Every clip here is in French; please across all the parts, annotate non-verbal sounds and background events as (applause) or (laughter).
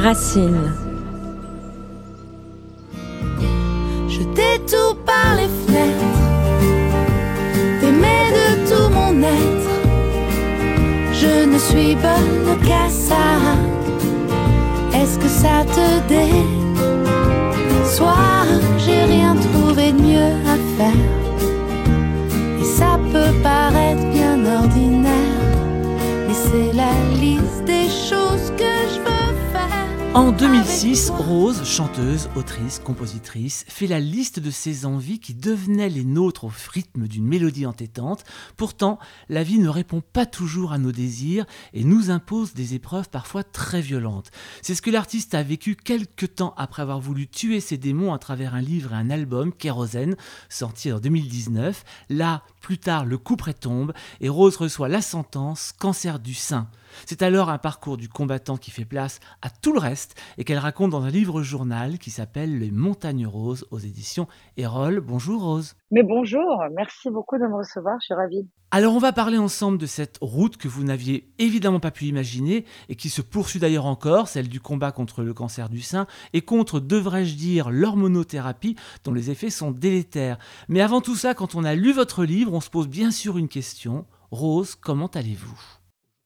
Racine. En 2006, Rose, chanteuse, autrice, compositrice, fait la liste de ses envies qui devenaient les nôtres au rythme d'une mélodie entêtante. Pourtant, la vie ne répond pas toujours à nos désirs et nous impose des épreuves parfois très violentes. C'est ce que l'artiste a vécu quelques temps après avoir voulu tuer ses démons à travers un livre et un album, Kérosène, sorti en 2019. Là, plus tard, le coup près tombe et Rose reçoit la sentence, cancer du sein. C'est alors un parcours du combattant qui fait place à tout le reste et qu'elle raconte dans un livre-journal qui s'appelle Les Montagnes Roses aux éditions Erol. Bonjour Rose. Mais bonjour, merci beaucoup de me recevoir, je suis ravie. Alors on va parler ensemble de cette route que vous n'aviez évidemment pas pu imaginer et qui se poursuit d'ailleurs encore, celle du combat contre le cancer du sein et contre, devrais-je dire, l'hormonothérapie dont les effets sont délétères. Mais avant tout ça, quand on a lu votre livre, on se pose bien sûr une question. Rose, comment allez-vous?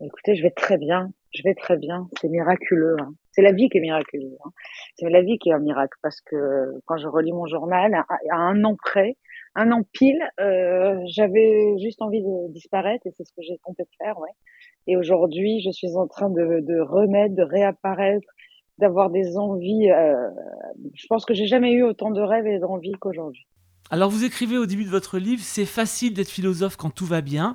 Écoutez, je vais très bien. Je vais très bien. C'est miraculeux. Hein. C'est la vie qui est miraculeuse. Hein. C'est la vie qui est un miracle parce que quand je relis mon journal, à, un an près, un an pile, euh, j'avais juste envie de disparaître et c'est ce que j'ai de faire. Et aujourd'hui, je suis en train de, de remettre, de réapparaître, d'avoir des envies. Euh, je pense que j'ai jamais eu autant de rêves et d'envies qu'aujourd'hui. Alors vous écrivez au début de votre livre, c'est facile d'être philosophe quand tout va bien.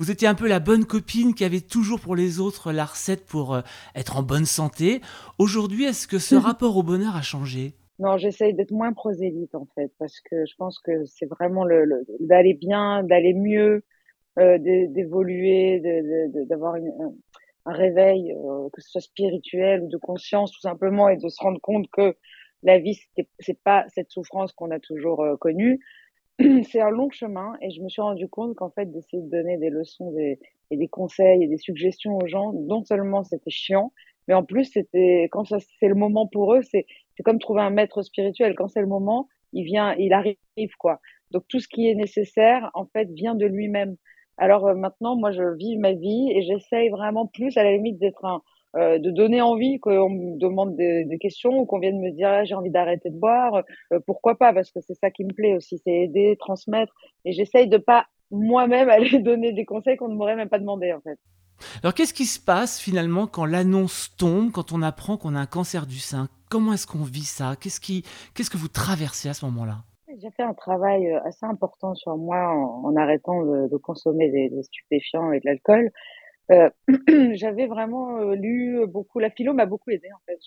Vous étiez un peu la bonne copine qui avait toujours pour les autres la recette pour euh, être en bonne santé. Aujourd'hui, est-ce que ce rapport au bonheur a changé? Non, j'essaye d'être moins prosélyte en fait, parce que je pense que c'est vraiment le, d'aller bien, d'aller mieux, euh, d'évoluer, d'avoir un réveil, euh, que ce soit spirituel ou de conscience tout simplement, et de se rendre compte que la vie, c'est pas cette souffrance qu'on a toujours euh, connue. (clears throat) c'est un long chemin et je me suis rendu compte qu'en fait, d'essayer de donner des leçons des, et des conseils et des suggestions aux gens, non seulement c'était chiant, mais en plus, c'était quand c'est le moment pour eux, c'est comme trouver un maître spirituel. Quand c'est le moment, il vient, il arrive, quoi. Donc tout ce qui est nécessaire, en fait, vient de lui-même. Alors euh, maintenant, moi, je vis ma vie et j'essaye vraiment plus, à la limite, d'être un, euh, de donner envie qu'on me demande des, questions ou qu'on vienne me dire ah, j'ai envie d'arrêter de boire, euh, pourquoi pas Parce que c'est ça qui me plaît aussi, c'est aider, transmettre. Et j'essaye de pas moi-même (laughs) aller donner des conseils qu'on ne m'aurait même pas demandé en fait. Alors qu'est-ce qui se passe finalement quand l'annonce tombe, quand on apprend qu'on a un cancer du sein? Comment est-ce qu'on vit ça? Qu'est-ce qui, qu'est-ce que vous traversez à ce moment-là? J'ai fait un travail euh, assez important sur moi en, arrêtant de, consommer des, des, stupéfiants et de l'alcool. Euh, (clears throat) j'avais vraiment euh, lu beaucoup. La philo m'a beaucoup aidé en fait.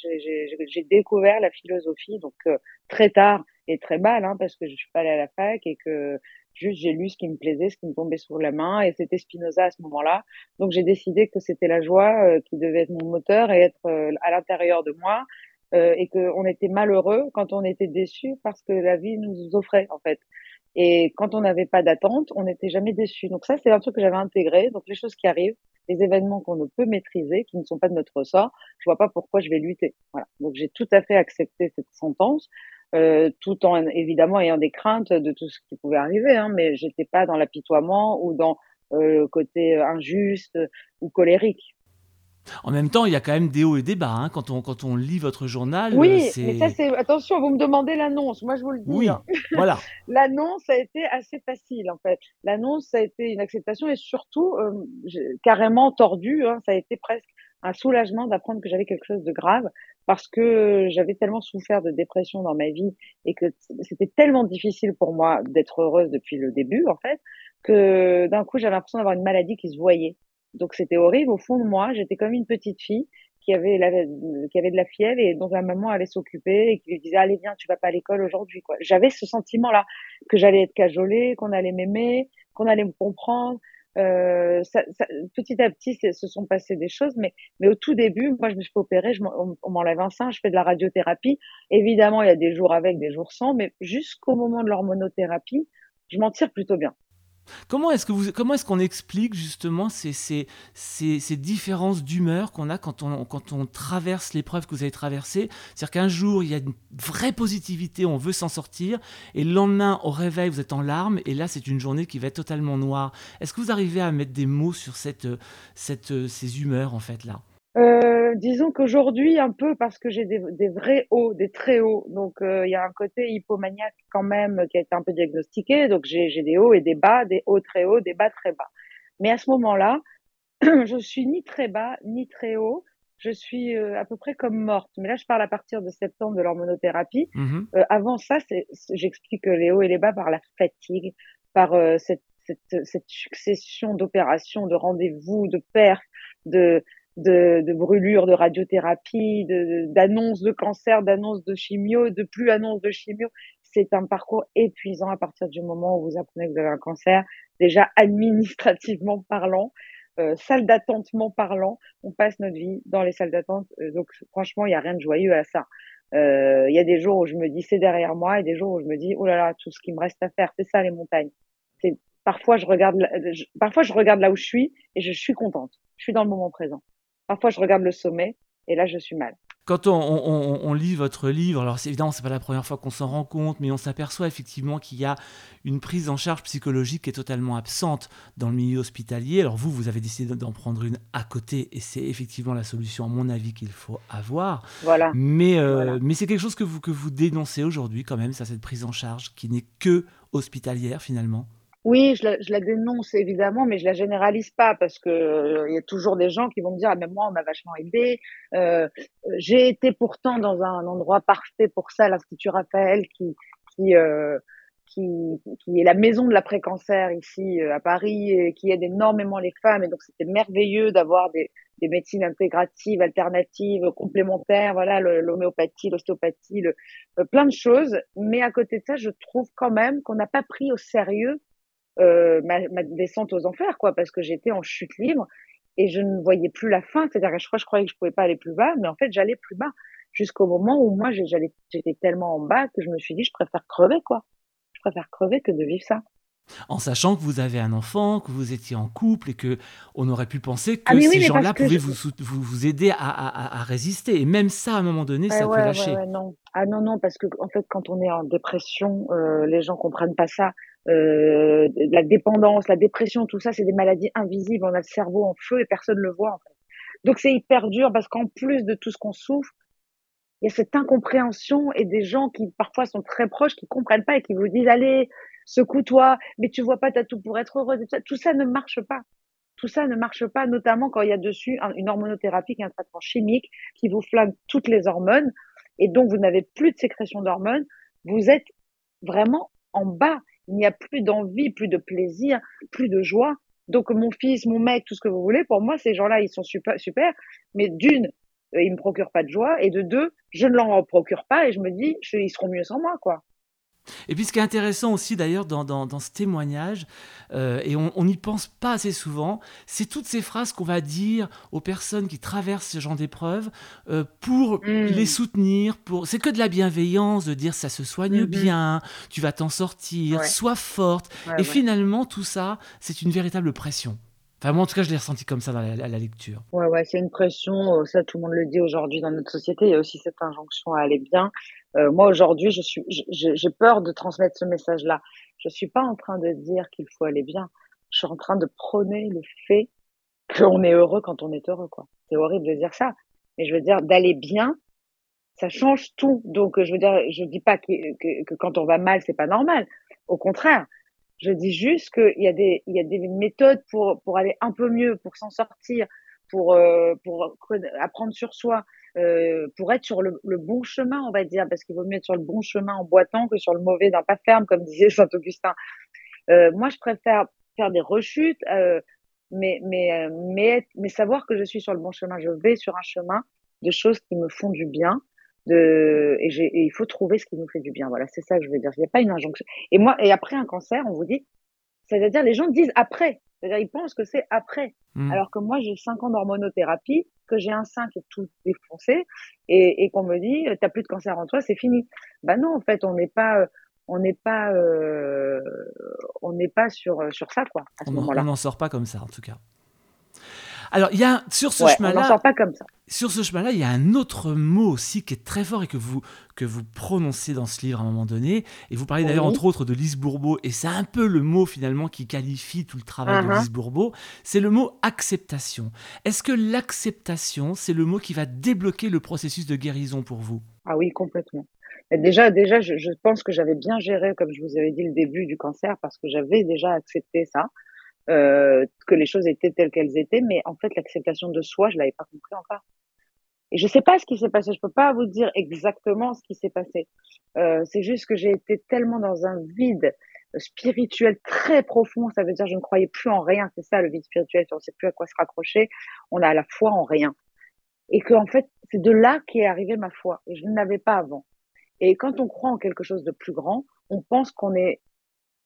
J'ai découvert la philosophie donc euh, très tard et très mal hein, parce que je suis pas allée à la fac et que juste j'ai lu ce qui me plaisait, ce qui me tombait sur la main et c'était Spinoza à ce moment-là. Donc j'ai décidé que c'était la joie qui devait être mon moteur et être à l'intérieur de moi et qu'on était malheureux quand on était déçu parce que la vie nous offrait en fait. Et quand on n'avait pas d'attente, on n'était jamais déçu. Donc ça, c'est un truc que j'avais intégré. Donc les choses qui arrivent, les événements qu'on ne peut maîtriser, qui ne sont pas de notre ressort, je vois pas pourquoi je vais lutter. Voilà. Donc j'ai tout à fait accepté cette sentence, euh, tout en évidemment ayant des craintes de tout ce qui pouvait arriver, hein, mais j'étais pas dans l'apitoiement ou dans euh, le côté injuste ou colérique. En même temps, il y a quand même des hauts et des bas. Hein. Quand, on, quand on lit votre journal, oui, mais ça c'est attention, vous me demandez l'annonce. Moi, je vous le dis. Oui, hein. (laughs) voilà. l'annonce a été assez facile en fait. L'annonce ça a été une acceptation et surtout euh, carrément tordue. Hein. Ça a été presque un soulagement d'apprendre que j'avais quelque chose de grave parce que j'avais tellement souffert de dépression dans ma vie et que c'était tellement difficile pour moi d'être heureuse depuis le début en fait que d'un coup j'avais l'impression d'avoir une maladie qui se voyait donc c'était horrible. Au fond de moi, j'étais comme une petite fille qui avait, qui avait de la fièvre et dont la maman allait s'occuper et qui lui disait allez viens, tu vas pas à l'école aujourd'hui. Quoi. J'avais ce sentiment-là que j'allais être cajolée, qu'on allait m'aimer, qu'on allait me comprendre. Euh, petit à petit, se sont passées des choses, mais, mais au tout début, moi, je me suis opérer, je m'enlève un sein, je fais de la radiothérapie. Évidemment, il y a des jours avec, des jours sans, mais jusqu'au moment de l'hormonothérapie, je m'en tire plutôt bien. Comment est-ce que vous, comment est-ce qu'on explique justement ces, ces, ces, ces différences d'humeur qu'on a quand on, quand on traverse l'épreuve que vous avez traversée? C'est-à-dire qu'un jour, il y a une vraie positivité, on veut s'en sortir, et le lendemain, au réveil, vous êtes en larmes, et là, c'est une journée qui va être totalement noire. Est-ce que vous arrivez à mettre des mots sur cette, cette, ces humeurs, en fait, là? Euh, disons qu'aujourd'hui, un peu parce que j'ai des, des, vrais hauts, des très hauts. Donc, euh, il y a un côté hypomaniaque quand même qui a été un peu diagnostiqué. Donc, j'ai des hauts et des bas, des hauts très hauts, des bas très bas. Mais à ce moment-là, (clears throat) je suis ni très bas, ni très haut. Je suis euh, à peu près comme morte. Mais là, je parle à partir de septembre de l'hormonothérapie. Mmh euh, avant ça, j'explique les hauts et les bas par la fatigue, par cette, cette, cette succession d'opérations, de rendez-vous, de pertes, de de, de brûlures, de radiothérapie, d'annonces de, de, cancer, d'annonces de chimio, de plus annonces de chimio. C'est un parcours épuisant à partir du moment où vous apprenez que vous avez un cancer, déjà administrativement parlant, euh, salle d'attentement parlant. On passe notre vie dans les salles d'attente. Euh, donc franchement, il n'y a rien de joyeux à ça. Euh, il y a des jours où je me dis c'est derrière moi et des jours où je me dis oh là là tout ce qui me reste à faire c'est ça les montagnes. Parfois je regarde parfois je regarde là où je suis et je suis contente. Je suis dans le moment présent. Parfois, je regarde le sommet et là, je suis mal. Quand on, lit votre livre, alors évidemment, c'est pas la première fois qu'on s'en rend compte, mais on s'aperçoit effectivement qu'il y a une prise en charge psychologique qui est totalement absente dans le milieu hospitalier. Alors vous, vous avez décidé d'en prendre une à côté, et c'est effectivement la solution, à mon avis, qu'il faut avoir. Voilà. Mais, euh, mais c'est quelque chose que vous, que vous dénoncez aujourd'hui quand même, ça, cette prise en charge qui n'est que hospitalière finalement. Oui, je la, je la, dénonce évidemment, mais je la généralise pas parce que euh, il y a toujours des gens qui vont me dire ah, mais moi on m'a vachement aidé. Euh, J'ai été pourtant dans un endroit parfait pour ça, l'Institut Raphaël, qui qui, euh, qui qui est la maison de l'après-cancer ici euh, à Paris et qui aide énormément les femmes. Et donc c'était merveilleux d'avoir des, des médecines intégratives, alternatives, complémentaires, voilà, l'homéopathie, l'ostéopathie, euh, plein de choses. Mais à côté de ça, je trouve quand même qu'on n'a pas pris au sérieux euh, ma, ma, descente aux enfers, quoi, parce que j'étais en chute libre et je ne voyais plus la fin. C'est-à-dire que je crois, je croyais que je pouvais pas aller plus bas, mais en fait, j'allais plus bas jusqu'au moment où moi, j'allais, j'étais tellement en bas que je me suis dit, je préfère crever, quoi. Je préfère crever que de vivre ça. En sachant que vous avez un enfant, que vous étiez en couple et que on aurait pu penser que ah, ces gens-là pouvaient vous, vous, vous, aider à, à, à, résister. Et même ça, à un moment donné, ça peut lâcher. non. Ah non, non, parce que en fait, quand on est en dépression, euh, les gens comprennent pas ça euh, la dépendance, la dépression, tout ça, c'est des maladies invisibles. On a le cerveau en feu et personne ne le voit. En fait. Donc c'est hyper dur parce qu'en plus de tout ce qu'on souffre, il y a cette incompréhension et des gens qui parfois sont très proches, qui comprennent pas et qui vous disent allez, secoue-toi, mais tu vois pas, t'as tout pour être heureuse. Tout ça ne marche pas. Tout ça ne marche pas, notamment quand il y a dessus une hormonothérapie, un traitement chimique qui vous flingue toutes les hormones et donc vous n'avez plus de sécrétion d'hormones. Vous êtes vraiment en bas il n'y a plus d'envie, plus de plaisir, plus de joie. Donc mon fils, mon mec, tout ce que vous voulez, pour moi, ces gens-là, ils sont super, super. Mais d'une, euh, ils me procurent pas de joie, et de deux, je ne leur procure pas, et je me dis, ils seront mieux sans moi, quoi. Et puis ce qui est intéressant aussi d'ailleurs dans, dans, ce témoignage, euh, et on n'y pense pas assez souvent, c'est toutes ces phrases qu'on va dire aux personnes qui traversent ce genre d'épreuves euh, pour mmh. les soutenir. Pour... C'est que de la bienveillance, de dire ça se soigne mmh bien, tu vas t'en sortir, sois forte. et finalement, tout ça, c'est une véritable pression. Enfin, moi, en tout cas, je l'ai ressenti comme ça dans la, la lecture. Ouais, ouais, c'est une pression. Euh, ça, tout le monde le dit aujourd'hui dans notre société. Il y a aussi cette injonction à aller bien. Euh, moi, aujourd'hui, je suis, j'ai peur de transmettre ce message-là. Je suis pas en train de dire qu'il faut aller bien. Je suis en train de prôner le fait qu'on est heureux quand on est heureux, quoi. C'est horrible de dire ça. Mais je veux dire, d'aller bien, ça change tout. Donc, je veux dire, je dis pas que, que, quand on va mal, c'est pas normal. Au contraire, je dis juste qu'il y a des, il y a des méthodes pour, pour aller un peu mieux, pour s'en sortir, pour, euh, pour apprendre sur soi, euh, pour être sur le, le, bon chemin, on va dire, parce qu'il vaut mieux être sur le bon chemin en boitant que sur le mauvais d'un pas ferme, comme (laughs) disait Saint-Augustin. Euh, moi, je préfère faire des rechutes, euh, mais, mais, euh, mais, mais savoir que je suis sur le bon chemin. Je vais sur un chemin de choses qui me font du bien, de et, et, il faut trouver ce qui nous fait du bien. Voilà, c'est ça que je veux dire. Il n'y a pas une injonction. Et moi, et après un cancer, on vous dit, c'est-à-dire les gens disent après. C'est-à-dire ils pensent que c'est après. Mmh. Alors que moi, j'ai cinq ans d'hormonothérapie, que j'ai un sein qui est tout défoncé et, et qu'on me dit, t'as plus de cancer en toi, c'est fini. Bah non, en fait, on n'est pas, on n'est pas, euh, on n'est pas sur sur ça quoi. À ce moment-là, on n'en sort pas comme ça en tout cas. Alors, il y a sur ce chemin-là. Pas comme ça. Sur ce chemin-là, il y a un autre mot aussi qui est très fort et que vous, que vous prononcez dans ce livre à un moment donné. Et vous parlez d'ailleurs, entre autres, de Lise Bourbeau. Et c'est un peu le mot finalement qui qualifie tout le travail de uh-huh. Lise Bourbeau. C'est le mot acceptation. Est-ce que l'acceptation, c'est le mot qui va débloquer le processus de guérison pour vous? Ah oui, complètement. déjà, déjà, je, je pense que j'avais bien géré, comme je vous avais dit, le début du cancer parce que j'avais déjà accepté ça. Euh, que les choses étaient telles qu'elles étaient, mais en fait l'acceptation de soi, je l'avais pas compris encore. Et je sais pas ce qui s'est passé, je peux pas vous dire exactement ce qui s'est passé. Euh, c'est juste que j'ai été tellement dans un vide spirituel très profond, ça veut dire je ne croyais plus en rien, c'est ça le vide spirituel, on sait plus à quoi se raccrocher, on a la foi en rien. Et que en fait, c'est de là qu'est arrivée ma foi, et je ne l'avais pas avant. Et quand on croit en quelque chose de plus grand, on pense qu'on est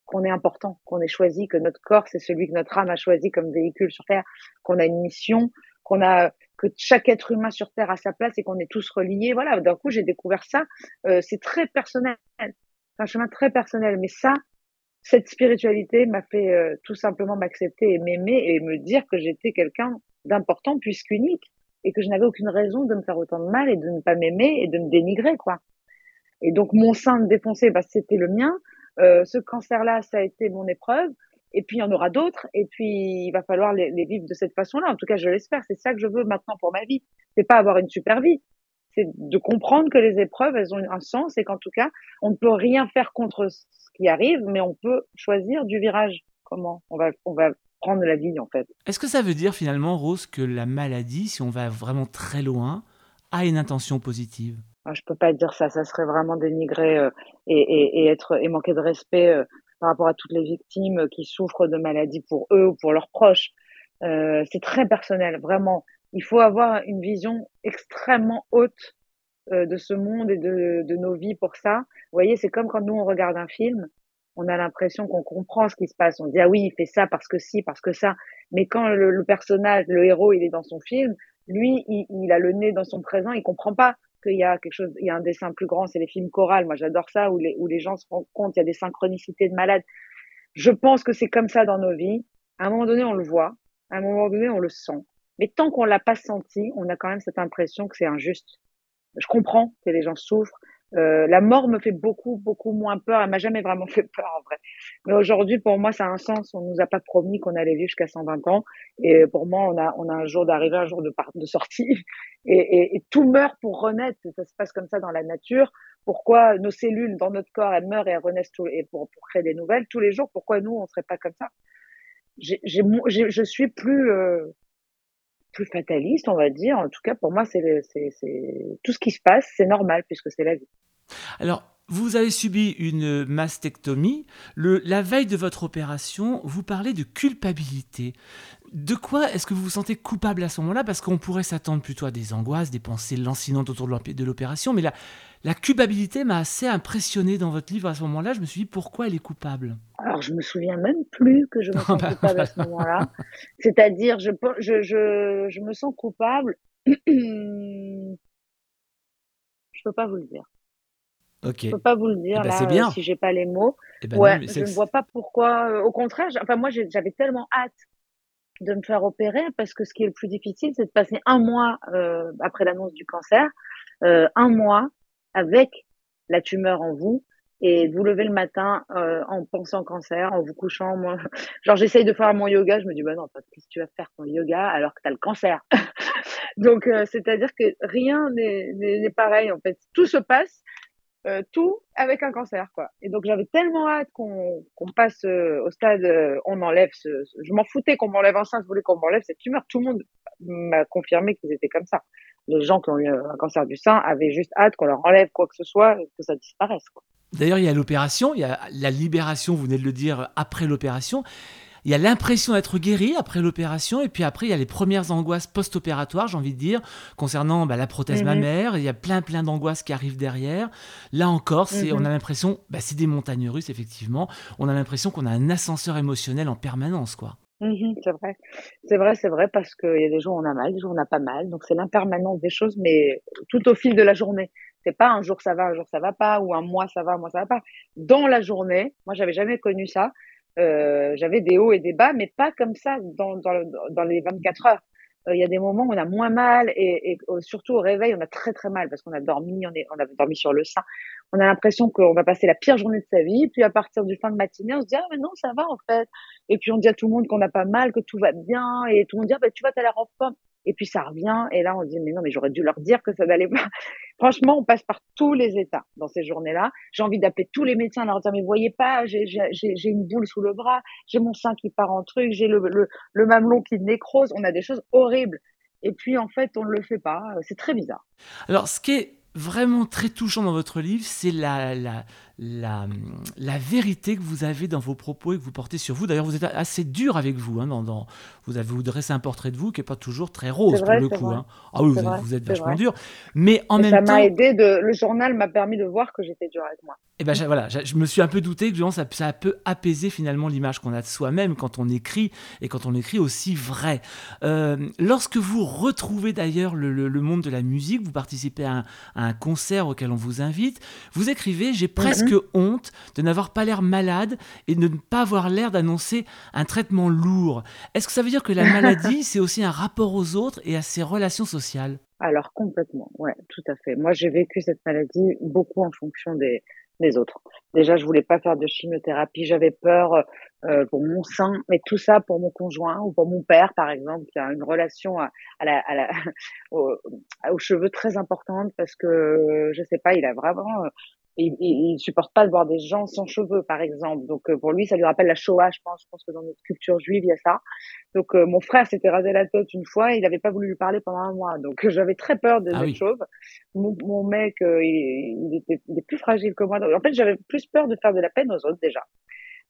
qu'on est important, qu'on est choisi, que notre corps c'est celui que notre âme a choisi comme véhicule sur Terre, qu'on a une mission, qu'on a que chaque être humain sur Terre a sa place et qu'on est tous reliés. Voilà, d'un coup j'ai découvert ça. Euh, c'est très personnel, c'est un chemin très personnel, mais ça, cette spiritualité m'a fait euh, tout simplement m'accepter et m'aimer et me dire que j'étais quelqu'un d'important puisqu'unique et que je n'avais aucune raison de me faire autant de mal et de ne pas m'aimer et de me dénigrer quoi. Et donc mon sein défoncé, bah, c'était le mien. Euh, ce cancer-là, ça a été mon épreuve. Et puis il y en aura d'autres. Et puis il va falloir les, vivre de cette façon-là. En tout cas, je l'espère. C'est ça que je veux maintenant pour ma vie. C'est pas avoir une super vie. C'est de comprendre que les épreuves, elles ont un sens et qu'en tout cas, on ne peut rien faire contre ce qui arrive, mais on peut choisir du virage. Comment on va, on va prendre la vie en fait. Est-ce que ça veut dire finalement, Rose, que la maladie, si on va vraiment très loin, a une intention positive? Je peux pas dire ça, ça serait vraiment dénigrer euh, et, et, et, être et manquer de respect euh, par rapport à toutes les victimes qui souffrent de maladies pour eux ou pour leurs proches. Euh, c'est très personnel, vraiment. Il faut avoir une vision extrêmement haute euh, de ce monde et de, de, nos vies pour ça. Vous voyez, c'est comme quand nous on regarde un film, on a l'impression qu'on comprend ce qui se passe. On dit ah oui, il fait ça parce que si, parce que ça. Mais quand le, le personnage, le héros, il est dans son film, lui, il, il, a le nez dans son présent, il comprend pas qu'il y a quelque chose, il y a un dessin plus grand, c'est les films chorales. Moi, j'adore ça où les, où les gens se rendent compte, il y a des synchronicités de malades. Je pense que c'est comme ça dans nos vies. À un moment donné, on le voit. À un moment donné, on le sent. Mais tant qu'on l'a pas senti, on a quand même cette impression que c'est injuste. Je comprends que les gens souffrent. Euh, la mort me fait beaucoup, beaucoup moins peur. Elle m'a jamais vraiment (laughs) fait peur en vrai. Mais aujourd'hui, pour moi, ça a un sens. On nous a pas promis qu'on allait vivre jusqu'à 120 ans. Et pour moi, on a, on a un jour d'arrivée, un jour de, de sortie. (laughs) Et, et, et, tout meurt pour renaître. Ça se passe comme ça dans la nature. Pourquoi nos cellules dans notre corps, elles meurent et elles renaissent tout, et pour, pour créer des nouvelles tous les jours? Pourquoi nous, on serait pas comme ça? J'ai, j'ai, Je suis plus, euh, plus fataliste, on va dire. En tout cas, pour moi, c'est, tout ce qui se passe, c'est normal puisque c'est la vie. Alors, vous avez subi une mastectomie. Le, la veille de votre opération, vous parlez de culpabilité. De quoi est-ce que vous vous sentez coupable à ce moment-là? Parce qu'on pourrait s'attendre plutôt à des angoisses, des pensées lancinantes autour de l'opération. Mais la, la culpabilité m'a assez impressionné dans votre livre à ce moment-là. Je me suis dit, pourquoi elle est coupable? Alors, je me souviens même plus que je me (laughs) sens coupable à ce moment-là. C'est-à-dire, je, je, je, je me sens coupable. (clears throat) je peux pas vous le dire. Okay. Je peux pas vous le dire eh ben, là, bien. si j'ai pas les mots. Eh ben ouais, non, je ne vois pas pourquoi. Euh, au contraire, enfin moi j'avais tellement hâte de me faire opérer parce que ce qui est le plus difficile, c'est de passer un mois euh, après l'annonce du cancer, euh, un mois avec la tumeur en vous et vous lever le matin euh, en pensant cancer, en vous couchant. Moi, (laughs) genre j'essaye de faire mon yoga, je me dis bah non, qu'est-ce que tu vas faire ton yoga alors que tu as le cancer. (laughs) Donc euh, c'est-à-dire que rien n'est pareil en fait. Tout se passe euh, tout avec un cancer, quoi. Et donc j'avais tellement hâte qu'on passe euh, au stade, euh, on enlève ce, je m'en foutais qu'on m'enlève un sein, je voulais qu'on m'enlève cette tumeur. Tout le monde m'a confirmé qu'ils étaient comme ça. Les gens qui ont eu un cancer du sein avaient juste hâte qu'on leur enlève quoi que ce soit, que ça disparaisse. Quoi. D'ailleurs, il y a l'opération, il y a la libération, vous venez de le dire, après l'opération il y a l'impression d'être guéri après l'opération, et puis après, il y a les premières angoisses post-opératoires, j'ai envie de dire, concernant bah, la prothèse mhm. mammaire. Il y a plein, plein d'angoisses qui arrivent derrière. Là encore, c'est, on a mhm. l'impression, bah, c'est des montagnes russes, effectivement. On a l'impression qu'on a un ascenseur émotionnel en permanence, quoi. Mhm, c'est vrai, c'est vrai, c'est vrai, parce qu'il y a des jours où on a mal, des jours où on n'a pas mal. Donc c'est l'impermanence des choses, mais tout au fil de la journée. C'est pas un jour ça va, un jour ça va pas, ou un mois ça va, un mois ça va pas. Dans la journée, moi j'avais jamais connu ça. Euh, j'avais des hauts et des bas, mais pas comme ça dans, dans, dans les 24 heures. Euh, il y a des moments où on a moins mal et, et surtout au réveil, on a très très mal parce qu'on a dormi, on, est, on a dormi sur le sein. On a l'impression qu'on va passer la pire journée de sa vie. Puis à partir du fin de matinée, on se dit ah mais non ça va en fait. Et puis on dit à tout le monde qu'on n'a pas mal, que tout va bien et tout le monde dit ah, bah, tu vas t'as l'air en forme. Et puis ça revient et là on dit mais non mais j'aurais dû leur dire que ça n'allait pas. (laughs) Franchement, on passe par tous les états dans ces journées-là. J'ai envie d'appeler tous les médecins, leur dire mais voyez pas, j'ai une boule sous le bras, j'ai mon sein qui part en truc, j'ai le, le, le mamelon qui nécrose. On a des choses horribles. Et puis en fait, on ne le fait pas. C'est très bizarre. Alors, ce qui est vraiment très touchant dans votre livre, c'est la, la, la, la, vérité que vous avez dans vos propos et que vous portez sur vous. D'ailleurs, vous êtes assez dur avec vous. Hein, dans, vous avez vous dressé un portrait de vous qui n'est pas toujours très rose pour le coup. Hein. Ah oui, vous, êtes, vachement dur. Mais en même ça temps. m'a aidé de, le journal m'a permis de voir que j'étais dur avec moi. Et eh ben voilà, je me suis un peu douté que ça, ça peut apaiser finalement l'image qu'on a de soi-même quand on écrit et quand on écrit aussi vrai. Euh, lorsque vous retrouvez d'ailleurs le, le, monde de la musique, vous participez à un, à un, concert auquel on vous invite, vous écrivez J'ai presque mhm. honte de n'avoir pas l'air malade et de ne pas avoir l'air d'annoncer un traitement lourd. Est-ce que ça veut dire que la maladie, (laughs) c'est aussi un rapport aux autres et à ses relations sociales? Alors complètement, ouais, tout à fait. Moi, j'ai vécu cette maladie beaucoup en fonction des des autres. Déjà, je voulais pas faire de chimiothérapie, j'avais peur euh, pour mon sein, mais tout ça pour mon conjoint ou pour mon père, par exemple, qui a une relation à, la, à la, (laughs) aux, cheveux très importante parce que je sais pas, il a vraiment il, il, supporte pas de voir des gens sans cheveux, par exemple. Donc euh, pour lui, ça lui rappelle la Shoah, je pense. Je pense que dans notre culture juive, il y a ça. Donc euh, mon frère s'était rasé la tête une fois, et il n'avait pas voulu lui parler pendant un mois. Donc (laughs) j'avais très peur de ah cette chose. Mon, mon mec, euh, il, il, était, il est plus fragile que moi. Donc, en fait, j'avais plus peur de faire de la peine aux autres déjà.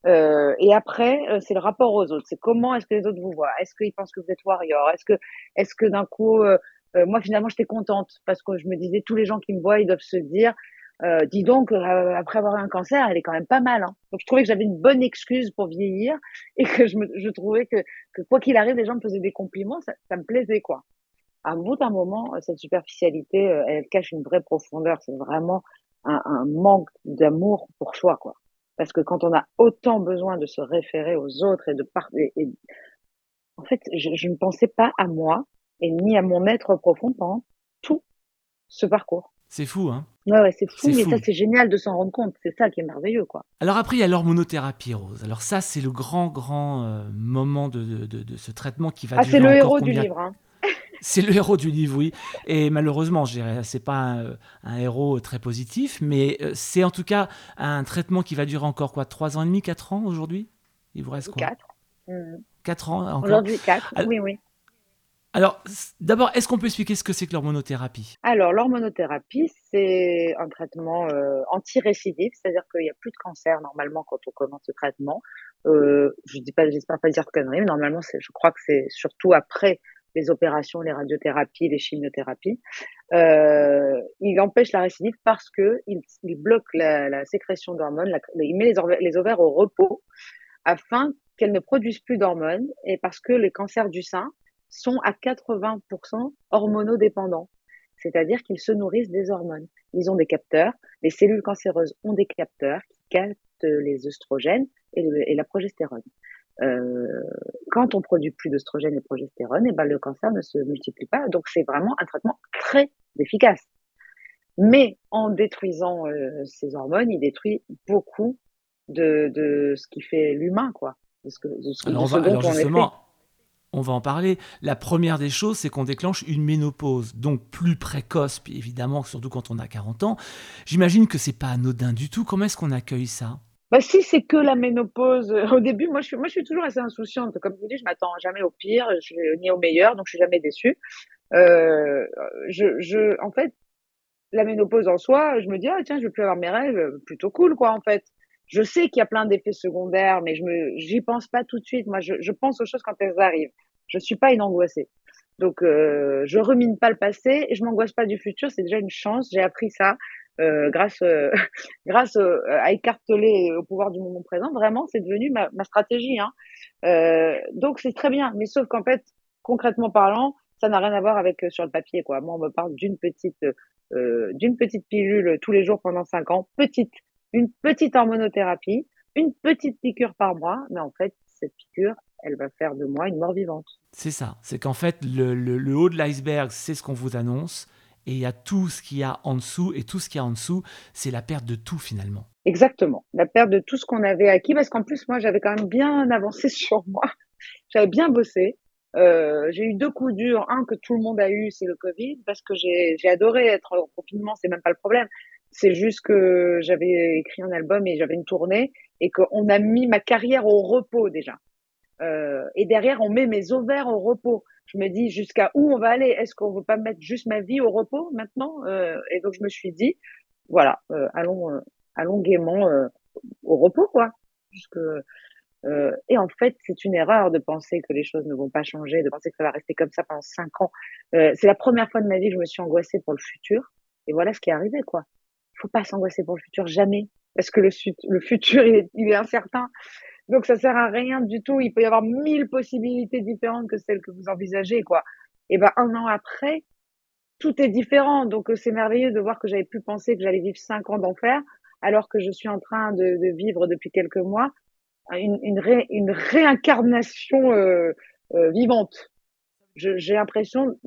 Euh, et après, c'est le rapport aux autres. C'est comment est-ce que les autres vous voient? Est-ce qu'ils pensent que vous êtes warrior? Est-ce que, est-ce que d'un coup, moi finalement, j'étais contente parce que je me disais tous les gens qui me voient, ils doivent se dire euh, dis donc, euh, après avoir un cancer, elle est quand même pas mal. Hein. Donc je trouvais que j'avais une bonne excuse pour vieillir (laughs) et que je, me, je trouvais que, que quoi qu'il arrive, les gens me faisaient des compliments, ça, ça me plaisait quoi. À bout d'un moment, euh, cette superficialité, euh, elle cache une vraie profondeur. C'est vraiment un, un manque d'amour pour soi quoi. Parce que quand on a autant besoin de se référer aux autres et de parler, en fait, je, je ne pensais pas à moi et ni à mon être profond pendant tout ce parcours. C'est fou, hein Ouais, ouais c'est fou, mais ça, c'est génial de s'en rendre compte. C'est ça qui est merveilleux, quoi. Alors après, il y a l'hormonothérapie, Rose. Alors ça, c'est le grand, grand euh, moment de, de, de, ce traitement qui va ah, c'est le héros du livre, hein. (laughs) C'est le héros du livre, oui. Et malheureusement, c'est pas un, un, héros très positif, mais euh, c'est en tout cas un traitement qui va durer encore quoi, trois ans et demi, quatre ans aujourd'hui? Il vous reste quoi? Quatre. Mmh. Quatre ans encore? Aujourd'hui, quatre. oui, oui. Alors, d'abord, est-ce qu'on peut expliquer ce que c'est que l'hormonothérapie? Alors, l'hormonothérapie, c'est un traitement euh, anti-récidif, c'est-à-dire qu'il n'y a plus de cancer normalement quand on commence ce traitement. Euh, je dis pas, j'espère pas dire de conneries, mais normalement, je crois que c'est surtout après les opérations, les radiothérapies, les chimiothérapies. Euh, il empêche la récidive parce que il, bloque la, sécrétion d'hormones, il met les, les ovaires au repos afin qu'elles ne produisent plus d'hormones et parce que les cancers du sein sont à 80% hormonodépendants, c'est-à-dire qu'ils se nourrissent des hormones. Ils ont des capteurs, les cellules cancéreuses ont des capteurs qui captent les œstrogènes et, la progestérone. Euh, quand on produit plus d'œstrogènes et de progestérone, et eh ben le cancer ne se multiplie pas. Donc c'est vraiment un traitement très efficace. Mais en détruisant euh, ces hormones, il détruit beaucoup de, de ce qui fait l'humain, quoi. De ce que, de ce, alors, on alors justement, on va en parler. La première des choses, c'est qu'on déclenche une ménopause, donc plus précoce, puis évidemment, surtout quand on a 40 ans. J'imagine que c'est pas anodin du tout. Comment est-ce qu'on accueille ça? Bah si c'est que la ménopause, euh, au début, moi je suis, moi je suis toujours assez insouciante. Comme je vous dis, je m'attends jamais au pire, je, ni au meilleur, donc je suis jamais déçue. Euh, je, je, en fait, la ménopause en soi, je me dis ah tiens, je vais plus avoir mes rêves, plutôt cool quoi en fait. Je sais qu'il y a plein d'effets secondaires, mais je me, j'y pense pas tout de suite. Moi, je, je pense aux choses quand elles arrivent. Je suis pas une angoissée. Donc, euh, je remine pas le passé et je m'angoisse pas du futur. C'est déjà une chance. J'ai appris ça euh, grâce, euh, (laughs) grâce euh, à écarteler au pouvoir du moment présent. Vraiment, c'est devenu ma, ma stratégie. Hein. Euh, donc, c'est très bien. Mais sauf qu'en fait, concrètement parlant, Ça n'a rien à voir avec sur le papier, quoi. Moi, on me parle d'une petite, d'une petite pilule tous les jours pendant cinq ans, petite, une petite hormonothérapie, une petite piqûre par mois, mais en fait, cette piqûre, elle va faire de moi une mort vivante. C'est ça. C'est qu'en fait, le, haut de l'iceberg, c'est ce qu'on vous annonce. Et il y a tout ce qu'il y a en dessous. Et tout ce qu'il y a en dessous, c'est la perte de tout finalement. Exactement. La perte de tout ce qu'on avait acquis. Parce qu'en plus, moi, j'avais quand même bien avancé (laughs) sur moi. J'avais bien bossé. Euh, j'ai eu deux coups durs. Un que tout le monde a eu, c'est le Covid. Parce que j'ai adoré être en confinement. C'est même pas le problème. C'est juste que j'avais écrit un album et j'avais une tournée et qu'on a mis ma carrière au repos déjà. Euh, et derrière, on met mes ovaires au repos. Je me dis jusqu'à où on va aller? Est-ce qu'on veut pas mettre juste ma vie au repos maintenant? Euh, Et donc je me suis dit, voilà, euh, allons, allons gaiement au repos, quoi. Et en fait, c'est une erreur de penser que les choses ne vont pas changer, de penser que ça va rester comme ça pendant cinq ans. c'est la première fois de ma vie que je me suis angoissée pour le futur. Et voilà ce qui est arrivé, quoi. Faut pas s'angoisser pour le futur, jamais. Parce que le, futur, il est, il est incertain. Donc ça sert à rien du tout. Il peut y avoir mille possibilités différentes que celles que vous envisagez, quoi. Et ben un an après, tout est différent. Donc c'est merveilleux de voir que j'avais pu penser que j'allais vivre cinq ans d'enfer, alors que je suis en train de, de vivre depuis quelques mois une, une, une réincarnation euh, euh, vivante. J'ai l'impression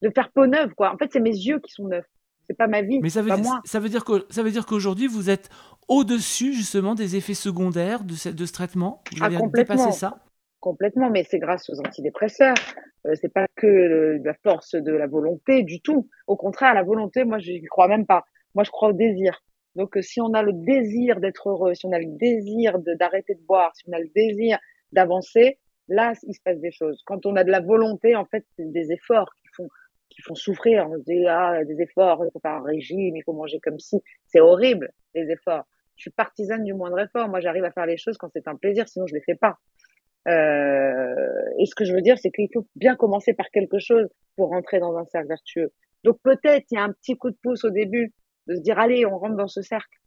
de faire peau neuve, quoi. En fait, c'est mes yeux qui sont neufs. C'est pas ma vie. Mais ça veut, pas dire, moi. ça veut dire que ça veut dire qu'aujourd'hui vous êtes au-dessus justement des effets secondaires de ce, de ce traitement? Vous ah, avez dépassé ça? Complètement, mais c'est grâce aux antidépresseurs. Euh, c'est pas que la force de la volonté du tout. Au contraire, la volonté, moi, je crois même pas. Moi, je crois au désir. Donc, euh, si on a le désir d'être heureux, si on a le désir d'arrêter de, boire, si on a le désir d'avancer, là, il se passe des choses. Quand on a de la volonté, en fait, c'est des efforts qui font qui font souffrir. On se dit, ah, des efforts, il faut faire un régime, il faut manger comme si. C'est horrible, les efforts. Je suis partisane du moindre effort. Moi, j'arrive à faire les choses quand c'est un plaisir, sinon je les fais pas. Euh, et ce que je veux dire, c'est qu'il faut bien commencer par quelque chose pour rentrer dans un cercle vertueux. Donc peut-être il y a un petit coup de pouce au début de se dire allez, on rentre dans ce cercle.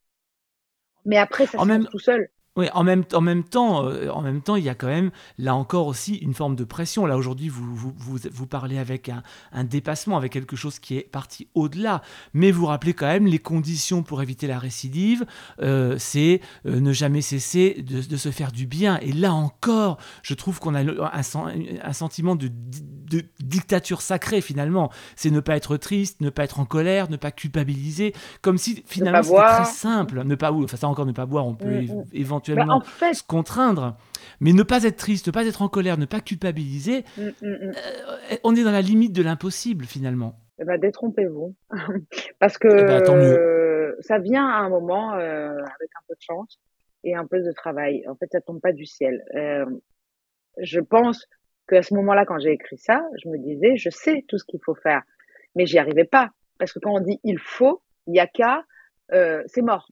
Mais après, ça se même... tout seul. Oui, en même, en même temps, euh, en même temps, il y a quand même là encore aussi une forme de pression. Là aujourd'hui, vous, vous, vous, vous, parlez avec un, un, dépassement, avec quelque chose qui est parti au-delà. Mais vous rappelez quand même les conditions pour éviter la récidive. Euh, c'est euh, ne jamais cesser de, de, se faire du bien. Et là encore, je trouve qu'on a un, un sentiment de, de, dictature sacrée finalement. C'est ne pas être triste, ne pas être en colère, ne pas culpabiliser, comme si finalement c'était très simple. Ne pas, enfin ça encore ne pas boire, on peut mm, mm. éventuellement éventuellement bah, se contraindre. Mais ne pas être triste, ne pas être en colère, ne pas culpabiliser, mm, mm, mm. Euh, on est dans la limite de l'impossible finalement. Eh ben, détrompez-vous. (laughs) Parce que eh ben, ça vient à un moment euh, avec un peu de chance et un peu de travail. En fait, ça tombe pas du ciel. Euh, je pense qu'à ce moment-là, quand j'ai écrit ça, je me disais, je sais tout ce qu'il faut faire, mais j'y arrivais pas. Parce que quand on dit il faut, il y a qu'à, c'est mort.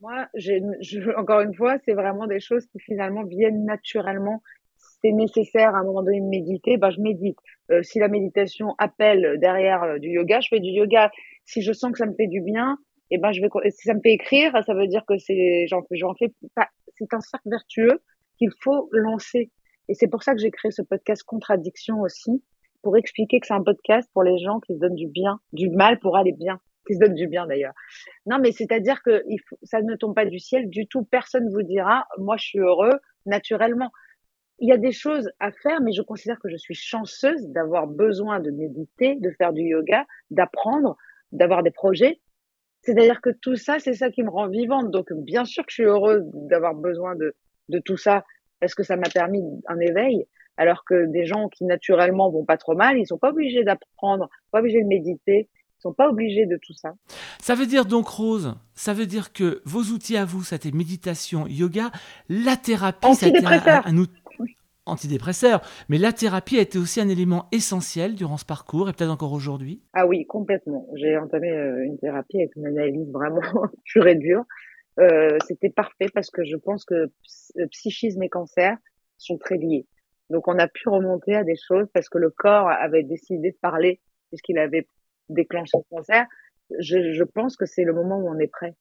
Moi, je, encore une fois, c'est vraiment des choses qui finalement viennent naturellement. C'est nécessaire à un moment donné de méditer, ben je médite. Euh, si la méditation appelle derrière euh, du yoga, je fais du yoga. Si je sens que ça me fait du bien, et eh ben je vais. Si ça me fait écrire, ça veut dire que c'est j'en j'en fais. C'est un cercle vertueux qu'il faut lancer. Et c'est pour ça que j'ai créé ce podcast Contradiction aussi, pour expliquer que c'est un podcast pour les gens qui se donnent du bien, du mal pour aller bien se donne du bien d'ailleurs. Non, mais c'est-à-dire que ça ne tombe pas du ciel du tout. Personne vous dira, moi je suis heureux naturellement. Il y a des choses à faire, mais je considère que je suis chanceuse d'avoir besoin de méditer, de faire du yoga, d'apprendre, d'avoir des projets. C'est-à-dire que tout ça, c'est ça qui me rend vivante. Donc, bien sûr que je suis heureuse d'avoir besoin de, de tout ça parce que ça m'a permis un éveil. Alors que des gens qui naturellement vont pas trop mal, ils sont pas obligés d'apprendre, pas obligés de méditer, sont pas obligés de tout ça. Ça veut dire donc, Rose, ça veut dire que vos outils à vous, c'était méditation, yoga, la thérapie, c'était un, un, outil antidépresseur, mais la thérapie a été aussi un élément essentiel durant ce parcours et peut-être encore aujourd'hui Ah oui, complètement. J'ai entamé euh, une thérapie avec une analyse vraiment (laughs) pure et dure. Euh, c'était parfait parce que je pense que euh, psychisme et cancer sont très liés. Donc on a pu remonter à des choses parce que le corps avait décidé de parler puisqu'il avait déclenche le cancer, je, je pense que c'est le moment où on est prêt.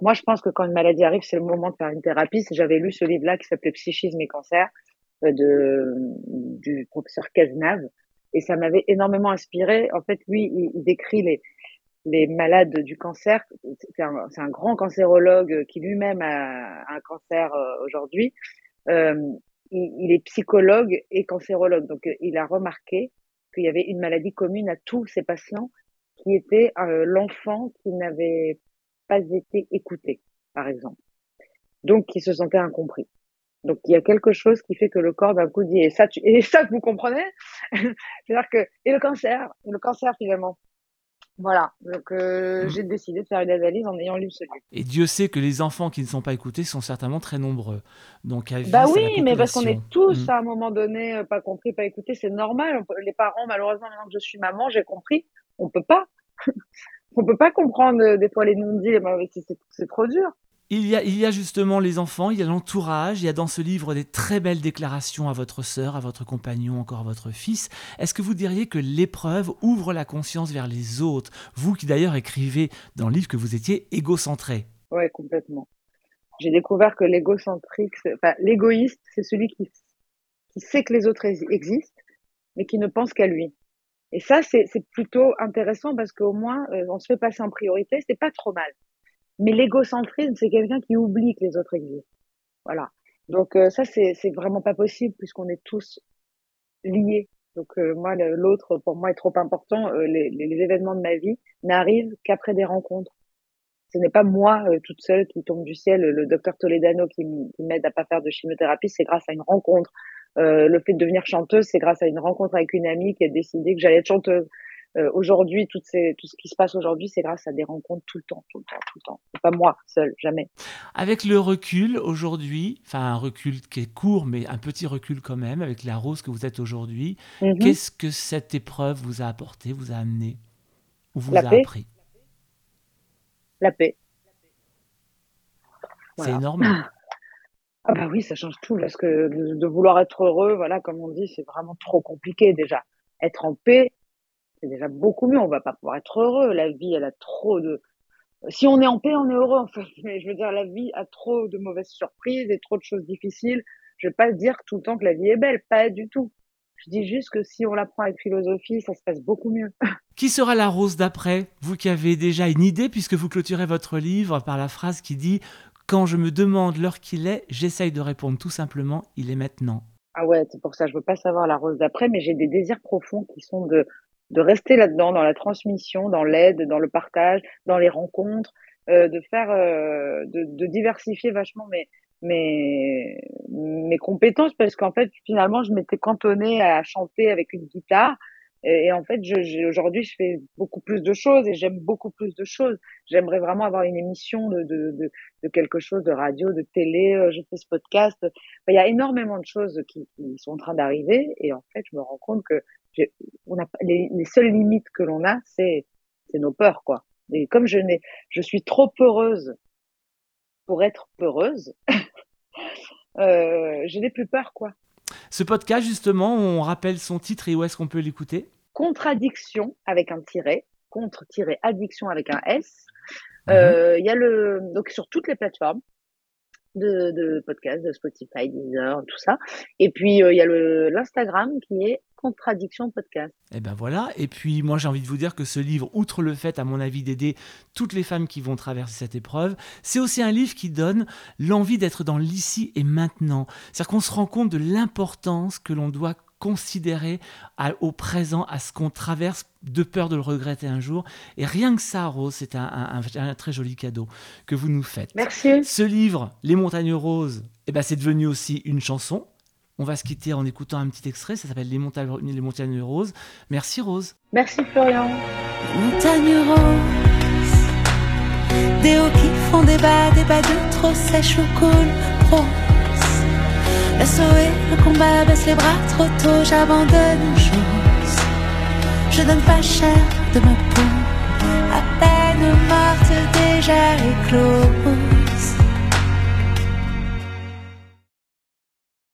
Moi, je pense que quand une maladie arrive, c'est le moment de faire une thérapie. J'avais lu ce livre-là qui s'appelait Psychisme et cancer euh, de du professeur Cazenave, Et ça m'avait énormément inspiré. En fait, lui, il, décrit les, les malades du cancer. C'est un, un, grand cancérologue qui lui-même a, un cancer euh, aujourd'hui. Euh, il, il, est psychologue et cancérologue. Donc, il a remarqué qu'il y avait une maladie commune à tous ces patients qui était euh, l'enfant qui n'avait pas été écouté, par exemple. Donc, qui se sentait incompris. Donc, il y a quelque chose qui fait que le corps d'un coup dit, et ça, tu, et ça, vous comprenez? (laughs) C'est-à-dire que, et le cancer, et le cancer finalement? Voilà, donc euh, mmh. j'ai décidé de faire une analyse en ayant lu ce livre. Et Dieu sait que les enfants qui ne sont pas écoutés sont certainement très nombreux. Donc à Bah oui, mais parce qu'on est tous mmh. à un moment donné euh, pas compris, pas écoutés, c'est normal. les parents, malheureusement, maintenant que je suis maman, j'ai compris, on peut pas. (laughs) on peut pas comprendre euh, des fois les non-dits, c'est trop dur. Il y, a, il y a justement les enfants, il y a l'entourage, il y a dans ce livre des très belles déclarations à votre sœur, à votre compagnon, encore à votre fils. Est-ce que vous diriez que l'épreuve ouvre la conscience vers les autres? Vous qui d'ailleurs écrivez dans le livre que vous étiez égocentré. Oui, complètement. J'ai découvert que l'égocentrique, enfin, l'égoïste, c'est celui qui, sait que les autres existent, mais qui ne pense qu'à lui. Et ça, c'est plutôt intéressant parce qu'au moins, euh, on se fait passer en priorité, c'est pas trop mal. Mais l'égocentrisme, c'est quelqu'un qui oublie que les autres existent. Voilà. Donc euh, ça, c'est vraiment pas possible puisqu'on est tous liés. Donc euh, moi, l'autre, pour moi, est trop important. Euh, les, les, événements de ma vie n'arrivent qu'après des rencontres. Ce n'est pas moi toute seule qui tombe du ciel. Le docteur Toledano qui m'aide à pas faire de chimiothérapie, c'est grâce à une rencontre. le fait de devenir chanteuse, c'est grâce à une rencontre avec une amie qui a décidé que j'allais être chanteuse. Euh, aujourd'hui, tout, ce qui se passe aujourd'hui, c'est grâce à des rencontres tout le temps, tout le temps, tout le temps. pas moi seul, jamais. Avec le recul aujourd'hui, enfin un recul qui est court, mais un petit recul quand même, avec la rose que vous êtes aujourd'hui, mhm. qu'est-ce que cette épreuve vous a apporté, vous a amené, ou vous a appris? La paix. C'est énorme. Ah bah oui, ça change tout parce que de, de, vouloir être heureux, voilà, comme on dit, c'est vraiment trop compliqué déjà. Être en paix, c'est déjà beaucoup mieux. On va pas pouvoir être heureux. La vie, elle a trop de. Si on est en paix, on est heureux en fait. (laughs) Mais je veux dire, la vie a trop de mauvaises surprises et trop de choses difficiles. Je vais pas dire tout le temps que la vie est belle, pas du tout. Je dis juste que si on la prend avec philosophie, ça se passe beaucoup mieux. (laughs) Qui sera la rose d'après Vous qui avez déjà une idée, puisque vous clôturez votre livre par la phrase qui dit Quand je me demande l'heure qu'il est, j'essaye de répondre tout simplement Il est maintenant. Ah ouais, c'est pour ça, je veux pas savoir la rose d'après, mais j'ai des désirs profonds qui sont de de rester là-dedans, dans la transmission, dans l'aide, dans le partage, dans les rencontres, euh, de faire, euh, de, de, diversifier vachement mes, mes, mes compétences parce qu'en fait, finalement, je m'étais cantonnée à chanter avec une guitare. Et, en fait, je, aujourd'hui, je fais beaucoup plus de choses et j'aime beaucoup plus de choses. J'aimerais vraiment avoir une émission de, de, de, de, quelque chose, de radio, de télé. Euh, je fais ce podcast. il y a énormément de choses qui, qui sont en train d'arriver. Et en fait, je me rends compte que on a, les, les seules limites que l'on a, c'est nos peurs, quoi. Et comme je n'ai, je suis trop peureuse pour être peureuse, (laughs) euh, je n'ai plus peur, quoi. Ce podcast, justement, on rappelle son titre et où est-ce qu'on peut l'écouter Contradiction avec un tiret, contre-addiction avec un S. Mhm. Euh, il y a le donc sur toutes les plateformes de, podcasts, de Spotify, Deezer, tout ça. Et puis euh, il y a l'Instagram qui est Contradiction Podcast. Et eh ben voilà. Et puis moi j'ai envie de vous dire que ce livre, outre le fait, à mon avis, d'aider toutes les femmes qui vont traverser cette épreuve, c'est aussi un livre qui donne l'envie d'être dans l'ici et maintenant. C'est-à-dire qu'on se rend compte de l'importance que l'on doit considérer au présent, à ce qu'on traverse, de peur de le regretter un jour. Et rien que ça, Rose, c'est un, très joli cadeau que vous nous faites. Merci. Ce livre, Les montagnes roses, eh ben, c'est devenu aussi une chanson. On va se quitter en écoutant un petit extrait, ça s'appelle les montagnes, les montagnes roses. Merci Rose. Merci Florian. Les montagnes roses, des hauts qui font des bas, des bas de trop sèches ou cool, rose. SOE, le combat baisse les bras trop tôt, j'abandonne chose. Je donne pas cher de ma peau, à peine morte déjà éclose.